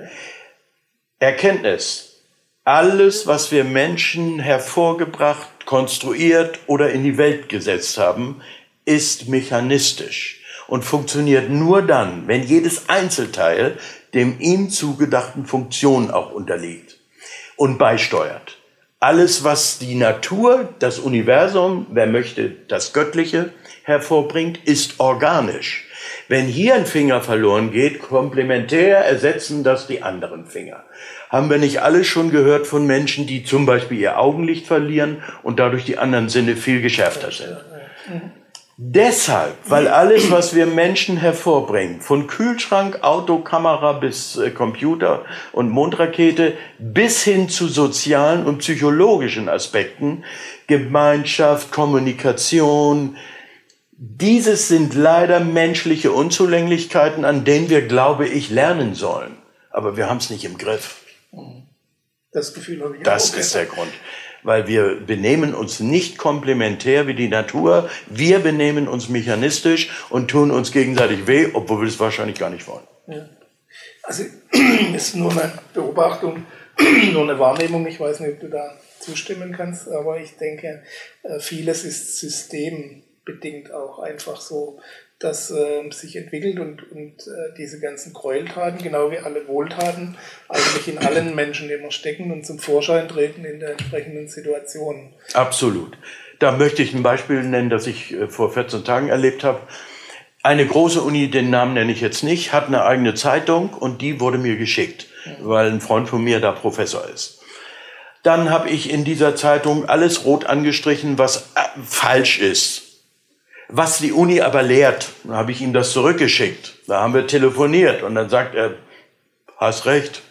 Erkenntnis. Alles, was wir Menschen hervorgebracht, konstruiert oder in die Welt gesetzt haben, ist mechanistisch und funktioniert nur dann, wenn jedes Einzelteil dem ihm zugedachten Funktion auch unterliegt und beisteuert. Alles, was die Natur, das Universum, wer möchte, das Göttliche hervorbringt, ist organisch. Wenn hier ein Finger verloren geht, komplementär ersetzen das die anderen Finger. Haben wir nicht alle schon gehört von Menschen, die zum Beispiel ihr Augenlicht verlieren und dadurch die anderen Sinne viel geschärfter sind? Deshalb, weil alles, was wir Menschen hervorbringen, von Kühlschrank, Auto, Kamera bis äh, Computer und Mondrakete bis hin zu sozialen und psychologischen Aspekten, Gemeinschaft, Kommunikation, dieses sind leider menschliche Unzulänglichkeiten, an denen wir, glaube ich, lernen sollen. Aber wir haben es nicht im Griff. Das Gefühl habe ich Das auch. ist der Grund weil wir benehmen uns nicht komplementär wie die Natur, wir benehmen uns mechanistisch und tun uns gegenseitig weh, obwohl wir es wahrscheinlich gar nicht wollen. Ja. Also [clears throat] ist nur eine Beobachtung, [clears throat] nur eine Wahrnehmung, ich weiß nicht, ob du da zustimmen kannst, aber ich denke, äh, vieles ist systembedingt auch einfach so das äh, sich entwickelt und, und äh, diese ganzen Gräueltaten, genau wie alle Wohltaten, eigentlich in allen Menschen immer stecken und zum Vorschein treten in der entsprechenden Situation. Absolut. Da möchte ich ein Beispiel nennen, das ich äh, vor 14 Tagen erlebt habe. Eine große Uni, den Namen nenne ich jetzt nicht, hat eine eigene Zeitung und die wurde mir geschickt, weil ein Freund von mir da Professor ist. Dann habe ich in dieser Zeitung alles rot angestrichen, was äh, falsch ist was die Uni aber lehrt. Dann habe ich ihm das zurückgeschickt. Da haben wir telefoniert und dann sagt er, hast recht,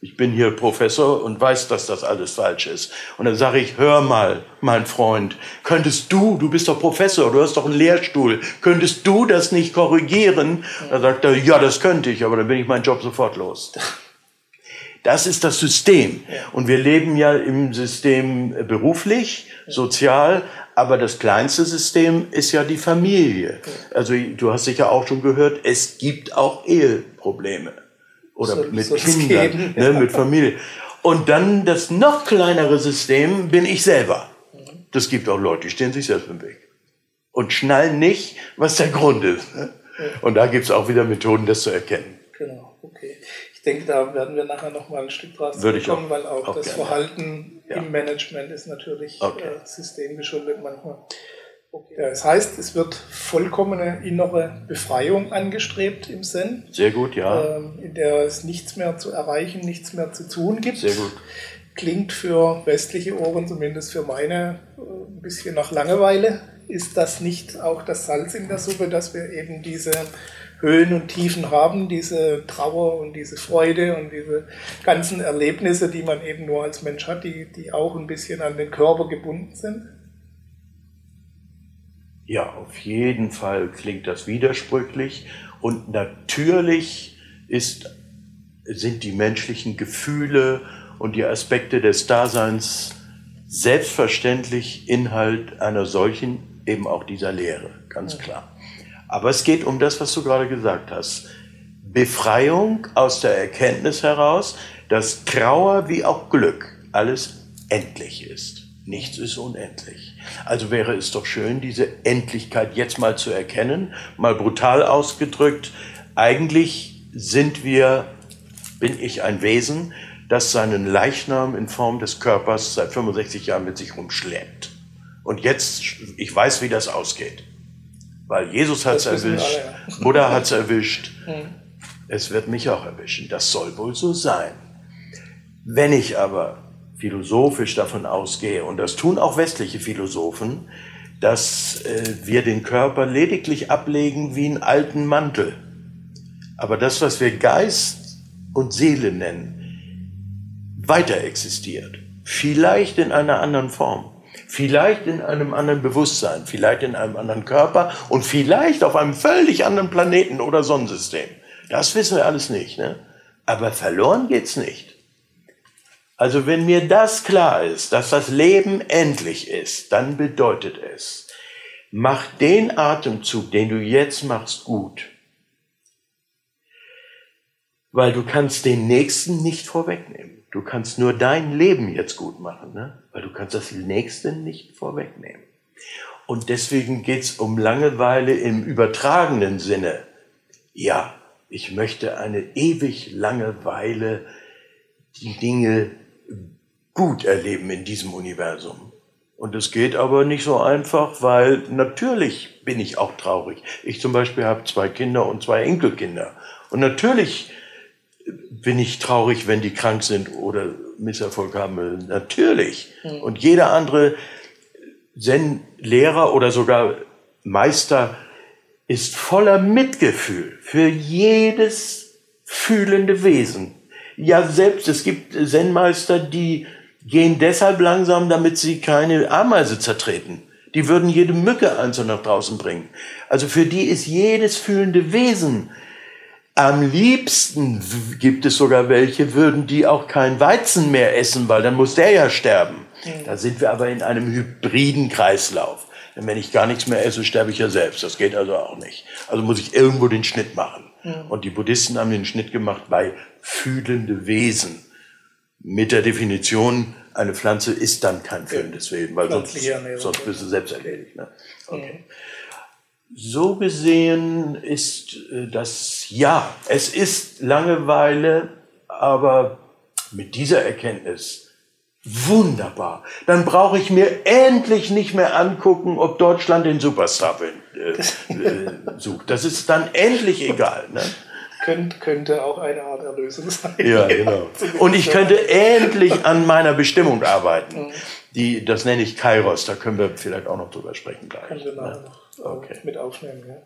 ich bin hier Professor und weiß, dass das alles falsch ist. Und dann sage ich, hör mal, mein Freund, könntest du, du bist doch Professor, du hast doch einen Lehrstuhl, könntest du das nicht korrigieren? Da sagt er, ja, das könnte ich, aber dann bin ich meinen Job sofort los. Das ist das System. Und wir leben ja im System beruflich, sozial, aber das kleinste System ist ja die Familie. Also du hast sicher auch schon gehört, es gibt auch Eheprobleme. Oder so, mit Kindern, geben, ne, ja. mit Familie. Und dann das noch kleinere System bin ich selber. Das gibt auch Leute, die stehen sich selbst im Weg. Und schnallen nicht, was der Grund ist. Ne? Und da gibt es auch wieder Methoden, das zu erkennen. Genau, okay denke, da werden wir nachher noch mal ein Stück draus kommen, weil auch, auch das gerne. Verhalten ja. im Management ist natürlich okay. äh, systemgeschuldet manchmal. Okay. Ja, das heißt, es wird vollkommene innere Befreiung angestrebt im Zen. Sehr gut, ja. Ähm, in der es nichts mehr zu erreichen, nichts mehr zu tun gibt. Sehr gut. Klingt für westliche Ohren, zumindest für meine, äh, ein bisschen nach Langeweile. Ist das nicht auch das Salz in der Suppe, dass wir eben diese Höhen und Tiefen haben, diese Trauer und diese Freude und diese ganzen Erlebnisse, die man eben nur als Mensch hat, die, die auch ein bisschen an den Körper gebunden sind? Ja, auf jeden Fall klingt das widersprüchlich und natürlich ist, sind die menschlichen Gefühle und die Aspekte des Daseins selbstverständlich Inhalt einer solchen, eben auch dieser Lehre, ganz klar. Aber es geht um das, was du gerade gesagt hast. Befreiung aus der Erkenntnis heraus, dass Trauer wie auch Glück alles endlich ist. Nichts ist unendlich. Also wäre es doch schön, diese Endlichkeit jetzt mal zu erkennen, mal brutal ausgedrückt. Eigentlich sind wir, bin ich ein Wesen, das seinen Leichnam in Form des Körpers seit 65 Jahren mit sich rumschleppt. Und jetzt, ich weiß, wie das ausgeht. Weil Jesus hat es erwischt, alle, ja. Buddha hat es erwischt, [laughs] hm. es wird mich auch erwischen. Das soll wohl so sein. Wenn ich aber philosophisch davon ausgehe, und das tun auch westliche Philosophen, dass äh, wir den Körper lediglich ablegen wie einen alten Mantel. Aber das, was wir Geist und Seele nennen, weiter existiert. Vielleicht in einer anderen Form. Vielleicht in einem anderen Bewusstsein, vielleicht in einem anderen Körper und vielleicht auf einem völlig anderen Planeten oder Sonnensystem. Das wissen wir alles nicht. Ne? Aber verloren geht's nicht. Also wenn mir das klar ist, dass das Leben endlich ist, dann bedeutet es, mach den Atemzug, den du jetzt machst, gut. Weil du kannst den nächsten nicht vorwegnehmen. Du kannst nur dein Leben jetzt gut machen, ne? weil du kannst das Nächste nicht vorwegnehmen. Und deswegen geht es um Langeweile im übertragenen Sinne. Ja, ich möchte eine ewig lange Weile die Dinge gut erleben in diesem Universum. Und es geht aber nicht so einfach, weil natürlich bin ich auch traurig. Ich zum Beispiel habe zwei Kinder und zwei Enkelkinder. Und natürlich bin ich traurig, wenn die krank sind oder Misserfolg haben. Natürlich. Mhm. Und jeder andere Zen-Lehrer oder sogar Meister ist voller Mitgefühl für jedes fühlende Wesen. Ja, selbst es gibt Zen-Meister, die gehen deshalb langsam, damit sie keine Ameise zertreten. Die würden jede Mücke einzeln nach draußen bringen. Also für die ist jedes fühlende Wesen am liebsten gibt es sogar welche, würden die auch kein Weizen mehr essen, weil dann muss der ja sterben. Da sind wir aber in einem hybriden Kreislauf. Denn wenn ich gar nichts mehr esse, sterbe ich ja selbst. Das geht also auch nicht. Also muss ich irgendwo den Schnitt machen. Und die Buddhisten haben den Schnitt gemacht bei fühlende Wesen. Mit der Definition, eine Pflanze ist dann kein fühlendes Wesen, weil sonst, sonst bist du selbst erledigt. Ne? Okay. So gesehen ist äh, das, ja, es ist Langeweile, aber mit dieser Erkenntnis wunderbar. Dann brauche ich mir endlich nicht mehr angucken, ob Deutschland den Superstar äh, [laughs] äh, sucht. Das ist dann endlich egal. Ne? Könnt, könnte auch eine Art Erlösung sein. Ja, genau. [laughs] Und ich könnte endlich an meiner Bestimmung arbeiten. Mhm. Die, das nenne ich Kairos, da können wir vielleicht auch noch drüber sprechen. Gleich, können wir nachher ne? noch okay. mit aufnehmen. Ja.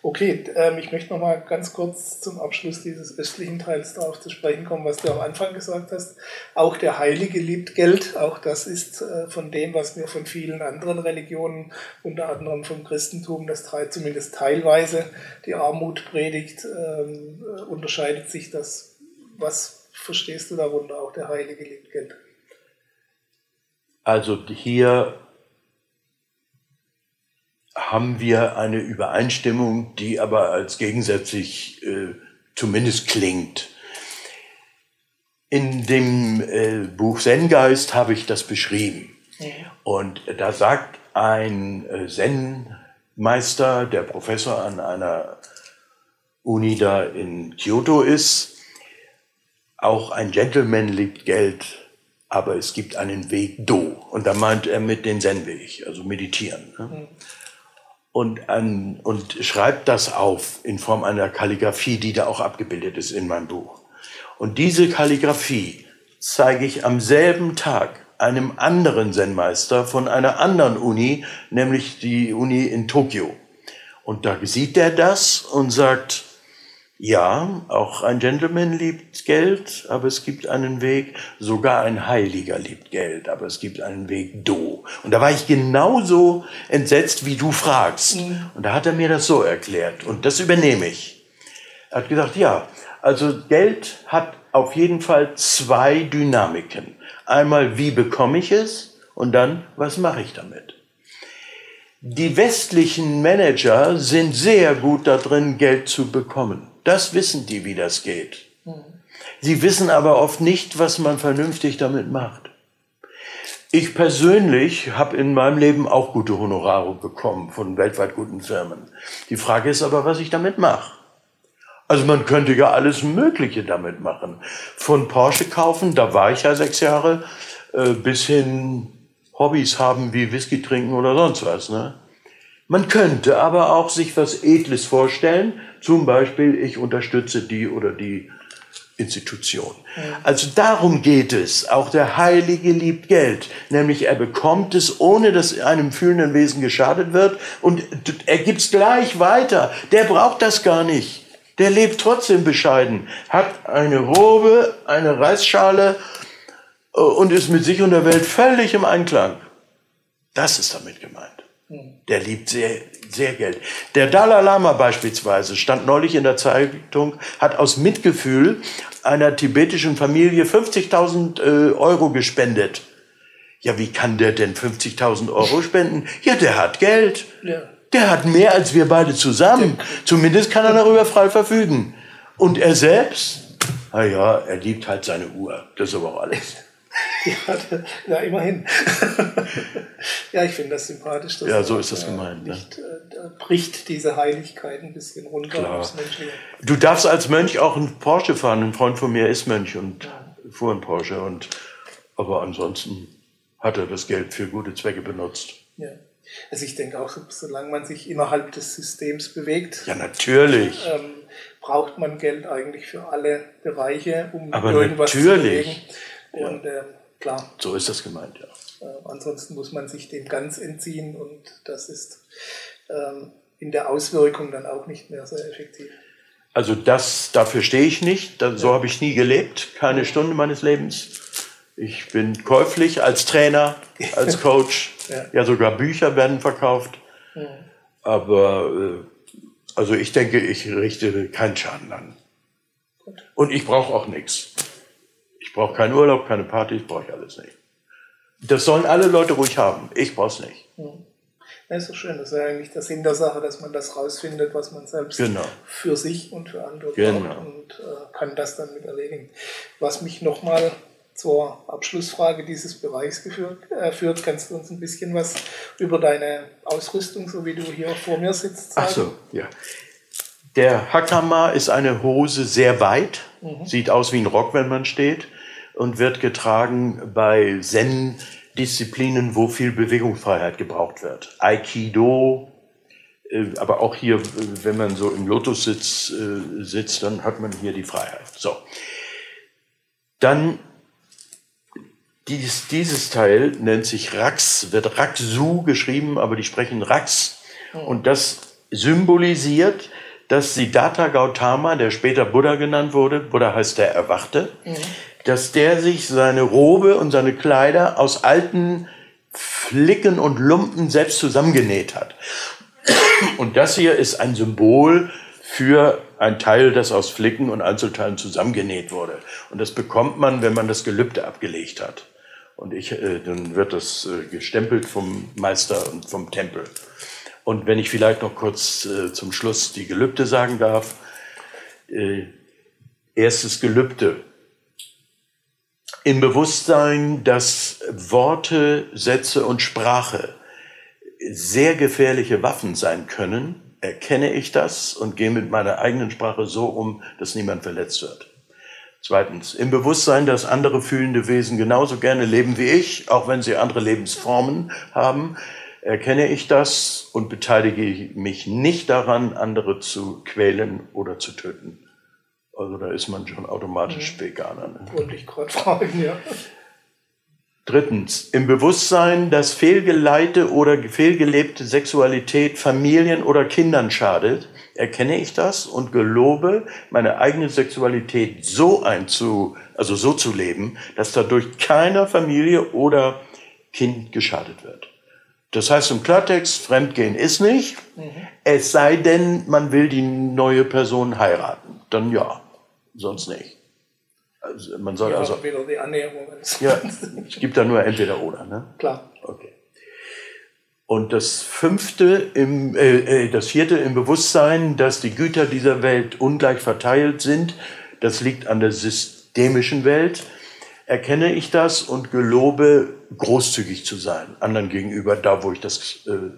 Okay, ähm, ich möchte noch mal ganz kurz zum Abschluss dieses östlichen Teils darauf zu sprechen kommen, was du am Anfang gesagt hast. Auch der Heilige liebt Geld. Auch das ist äh, von dem, was wir von vielen anderen Religionen, unter anderem vom Christentum, das zumindest teilweise die Armut predigt, ähm, äh, unterscheidet sich das. Was verstehst du darunter? Auch der Heilige liebt Geld. Also hier haben wir eine Übereinstimmung, die aber als gegensätzlich äh, zumindest klingt. In dem äh, Buch Zen-Geist habe ich das beschrieben. Ja. Und da sagt ein äh, Zen-Meister, der Professor an einer Uni da in Kyoto ist, auch ein Gentleman liebt Geld, aber es gibt einen Weg Do. Und da meint er mit den Zen-Weg, also meditieren. Ne? Mhm und, an, und schreibt das auf in Form einer Kalligraphie, die da auch abgebildet ist in meinem Buch. Und diese Kalligraphie zeige ich am selben Tag einem anderen Zen-Meister von einer anderen Uni, nämlich die Uni in Tokio. Und da sieht er das und sagt, ja, auch ein Gentleman liebt Geld, aber es gibt einen Weg, sogar ein Heiliger liebt Geld, aber es gibt einen Weg do. Und da war ich genauso entsetzt, wie du fragst. Mhm. Und da hat er mir das so erklärt und das übernehme ich. Er hat gesagt, ja, also Geld hat auf jeden Fall zwei Dynamiken. Einmal, wie bekomme ich es und dann, was mache ich damit? Die westlichen Manager sind sehr gut darin, Geld zu bekommen. Das wissen die, wie das geht. Sie wissen aber oft nicht, was man vernünftig damit macht. Ich persönlich habe in meinem Leben auch gute Honorare bekommen von weltweit guten Firmen. Die Frage ist aber, was ich damit mache. Also man könnte ja alles Mögliche damit machen. Von Porsche kaufen, da war ich ja sechs Jahre, äh, bis hin Hobbys haben wie Whisky trinken oder sonst was. Ne? Man könnte aber auch sich was Edles vorstellen, zum Beispiel, ich unterstütze die oder die Institution. Also darum geht es. Auch der Heilige liebt Geld. Nämlich er bekommt es, ohne dass einem fühlenden Wesen geschadet wird. Und er gibt es gleich weiter. Der braucht das gar nicht. Der lebt trotzdem bescheiden. Hat eine Robe, eine Reisschale äh, und ist mit sich und der Welt völlig im Einklang. Das ist damit gemeint. Der liebt sehr, sehr Geld. Der Dalai Lama beispielsweise stand neulich in der Zeitung, hat aus Mitgefühl einer tibetischen Familie 50.000 äh, Euro gespendet. Ja, wie kann der denn 50.000 Euro spenden? Ja, der hat Geld. Ja. Der hat mehr als wir beide zusammen. Zumindest kann er darüber frei verfügen. Und er selbst? Na ja, er liebt halt seine Uhr. Das ist aber auch alles. Ja, [laughs] ja immerhin. [laughs] ja, ich finde das sympathisch. ja, so ist das gemeint. Ne? Nicht, äh, bricht diese Heiligkeit ein bisschen runter Klar. Du darfst als Mönch auch einen Porsche fahren. Ein Freund von mir ist Mönch und ja. fuhr einen Porsche. Und Aber ansonsten hat er das Geld für gute Zwecke benutzt. Ja. Also ich denke auch, solange man sich innerhalb des Systems bewegt, Ja, natürlich. ähm, braucht man Geld eigentlich für alle Bereiche, um Aber irgendwas natürlich. zu bewegen. Und ähm, klar, So ist das gemeint, ja. Äh, ansonsten muss man sich dem ganz entziehen und das ist ähm, in der Auswirkung dann auch nicht mehr sehr effektiv. Also das, dafür stehe ich nicht. Da, so habe ich nie gelebt. Keine Stunde meines Lebens. Ich bin käuflich als Trainer, als [laughs] Coach. Ja. ja. sogar Bücher werden verkauft. Aber äh, also ich denke, ich richte keinen Schaden an. Und ich brauche auch nichts. Ich brauche keinen Urlaub, keine brauche ich alles nicht. Das sollen alle Leute ruhig haben. Ich brauche es nicht. Ja, ist doch schön. Das ist ja eigentlich der Sinn der Sache, dass man das rausfindet, was man selbst Genau. für sich und für andere Genau. braucht und äh, kann das dann mit erledigen. Was mich nochmal zur Abschlussfrage dieses Bereichs geführt, äh, führt, kannst du uns ein bisschen was über deine Ausrüstung, so wie du hier vor mir sitzt, sagen? Ach so, ja. Der Hakama ist eine Hose sehr weit, sieht aus wie ein Rock, wenn man steht und wird getragen bei Zen-Disziplinen, wo viel Bewegungsfreiheit gebraucht wird. Aikido, äh, aber auch hier, äh, wenn man so im Lotussitz äh, sitzt, dann hat man hier die Freiheit. So. Dann dieses, dieses Teil nennt sich Rax, wird Raxu geschrieben, aber die sprechen Rax. Und das symbolisiert, dass Siddhartha Gautama, der später Buddha genannt wurde, Buddha heißt der Erwachte, dass der sich seine Robe und seine Kleider aus alten Flicken und Lumpen selbst zusammengenäht hat. Und das hier ist ein Symbol für ein Teil, das aus Flicken und Einzelteilen zusammengenäht wurde. Und das bekommt man, wenn man das Gelübde abgelegt hat. Und ich, äh, dann wird das äh, gestempelt vom Meister und vom Tempel. Und wenn ich vielleicht noch kurz äh, zum Schluss die Gelübde sagen darf. Äh, erstes Gelübde. Im Bewusstsein, dass Worte, Sätze und Sprache sehr gefährliche Waffen sein können, erkenne ich das und gehe mit meiner eigenen Sprache so um, dass niemand verletzt wird. Zweitens, im Bewusstsein, dass andere fühlende Wesen genauso gerne leben wie ich, auch wenn sie andere Lebensformen haben, erkenne ich das und beteilige mich nicht daran, andere zu quälen oder zu töten. Also da ist man schon automatisch Veganer. Ne? Wollte ich gerade fragen, ja. Drittens, im Bewusstsein, dass fehlgeleitete oder fehlgelebte Sexualität Familien oder Kindern schadet, erkenne ich das und gelobe, meine eigene Sexualität so einzu, also so zu leben, dass dadurch keiner Familie oder Kind geschadet wird. Das heißt im Klartext, Fremdgehen ist nicht, es sei denn, man will die neue Person heiraten. Dann ja, sonst nicht. Also man soll Ja, also wieder die Annäherung. ja, es gibt da nur entweder oder, ne? Klar. Okay. Und das fünfte, im, äh, äh, das vierte im Bewusstsein, dass die Güter dieser Welt ungleich verteilt sind, das liegt an der systemischen Welt, erkenne ich das und gelobe, großzügig zu sein, anderen gegenüber, da wo ich das äh,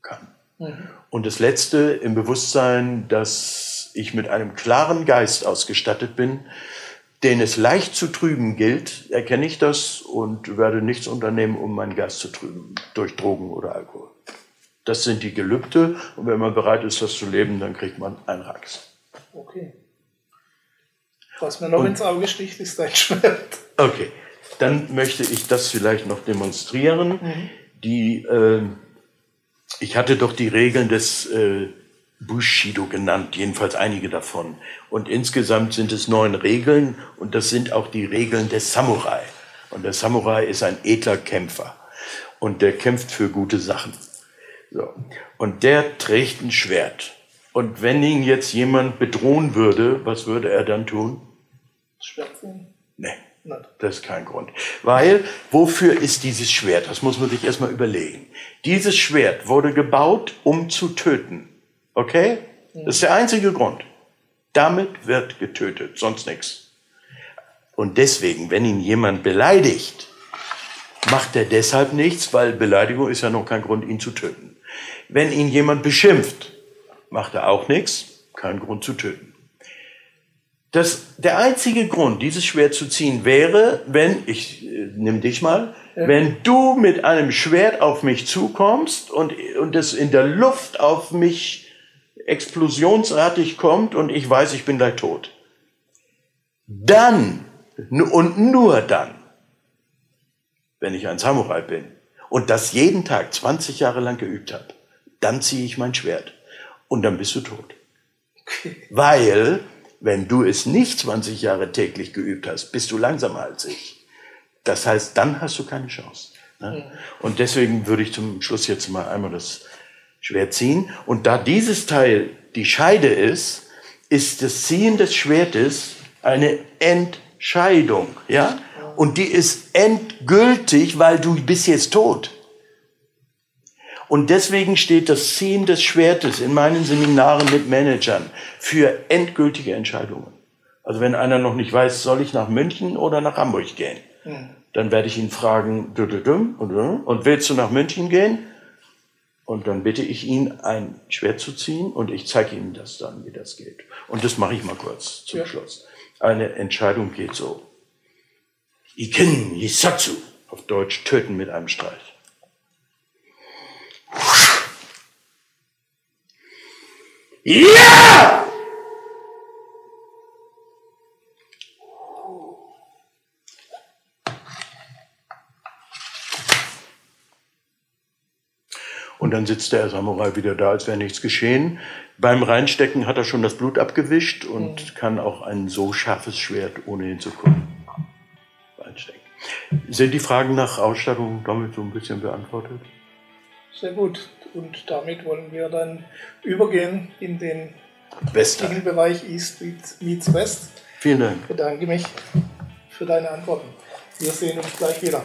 kann. Und das letzte im Bewusstsein, dass ich mit einem klaren Geist ausgestattet bin, den es leicht zu trüben gilt, erkenne ich das und werde nichts unternehmen, um meinen Geist zu trüben, durch Drogen oder Alkohol. Das sind die Gelübde und wenn man bereit ist, das zu leben, dann kriegt man einen Rax. Okay. Was mir noch ins Auge sticht, ist dein Schwert. Okay, dann möchte ich das vielleicht noch demonstrieren. Die, äh, ich hatte doch die Regeln des äh, Bushido genannt, jedenfalls einige davon. Und insgesamt sind es neun Regeln und das sind auch die Regeln des Samurai. Und der Samurai ist ein edler Kämpfer und der kämpft für gute Sachen. So. Und der trägt ein Schwert. Und wenn ihn jetzt jemand bedrohen würde, was würde er dann tun? Das Schwert? Nee. Nein. Das ist kein Grund. Weil, wofür ist dieses Schwert? Das muss man sich erstmal überlegen. Dieses Schwert wurde gebaut, um zu töten. Okay? Das ist der einzige Grund. Damit wird getötet, sonst nichts. Und deswegen, wenn ihn jemand beleidigt, macht er deshalb nichts, weil Beleidigung ist ja noch kein Grund, ihn zu töten. Wenn ihn jemand beschimpft, macht er auch nichts, kein Grund zu töten. Das, der einzige Grund, dieses Schwert zu ziehen, wäre, wenn, ich äh, nimm dich mal, ja. wenn du mit einem Schwert auf mich zukommst und, und es in der Luft auf mich explosionsartig kommt und ich weiß, ich bin gleich tot. Dann und nur dann, wenn ich ein Samurai bin und das jeden Tag 20 Jahre lang geübt habe, dann ziehe ich mein Schwert und dann bist du tot. Weil wenn du es nicht 20 Jahre täglich geübt hast, bist du langsamer als ich. Das heißt, dann hast du keine Chance. Ne? Und deswegen würde ich zum Schluss jetzt mal einmal das Schwert ziehen. Und da dieses Teil die Scheide ist, ist das Ziehen des Schwertes eine Entscheidung. Ja? Und die ist endgültig, weil du bist jetzt tot. Und deswegen steht das Ziehen des Schwertes in meinen Seminaren mit Managern für endgültige Entscheidungen. Also wenn einer noch nicht weiß, soll ich nach München oder nach Hamburg gehen, mhm. dann werde ich ihn fragen, und willst du nach München gehen? Und dann bitte ich ihn, ein Schwert zu ziehen und ich zeige ihm das dann, wie das geht. Und das mache ich mal kurz zum ja. Schluss. Eine Entscheidung geht so. Iken Yisatsu, auf Deutsch töten mit einem Streich. Ja! Und dann sitzt der Samurai wieder da, als wäre nichts geschehen. Beim Reinstecken hat er schon das Blut abgewischt und mhm. kann auch ein so scharfes Schwert ohne hinzugucken reinstecken. Sind die Fragen nach Ausstattung damit so ein bisschen beantwortet? Sehr gut. Und damit wollen wir dann übergehen in den westlichen Bereich East meets West. Vielen Dank. Ich bedanke mich für deine Antworten. Wir sehen uns gleich wieder.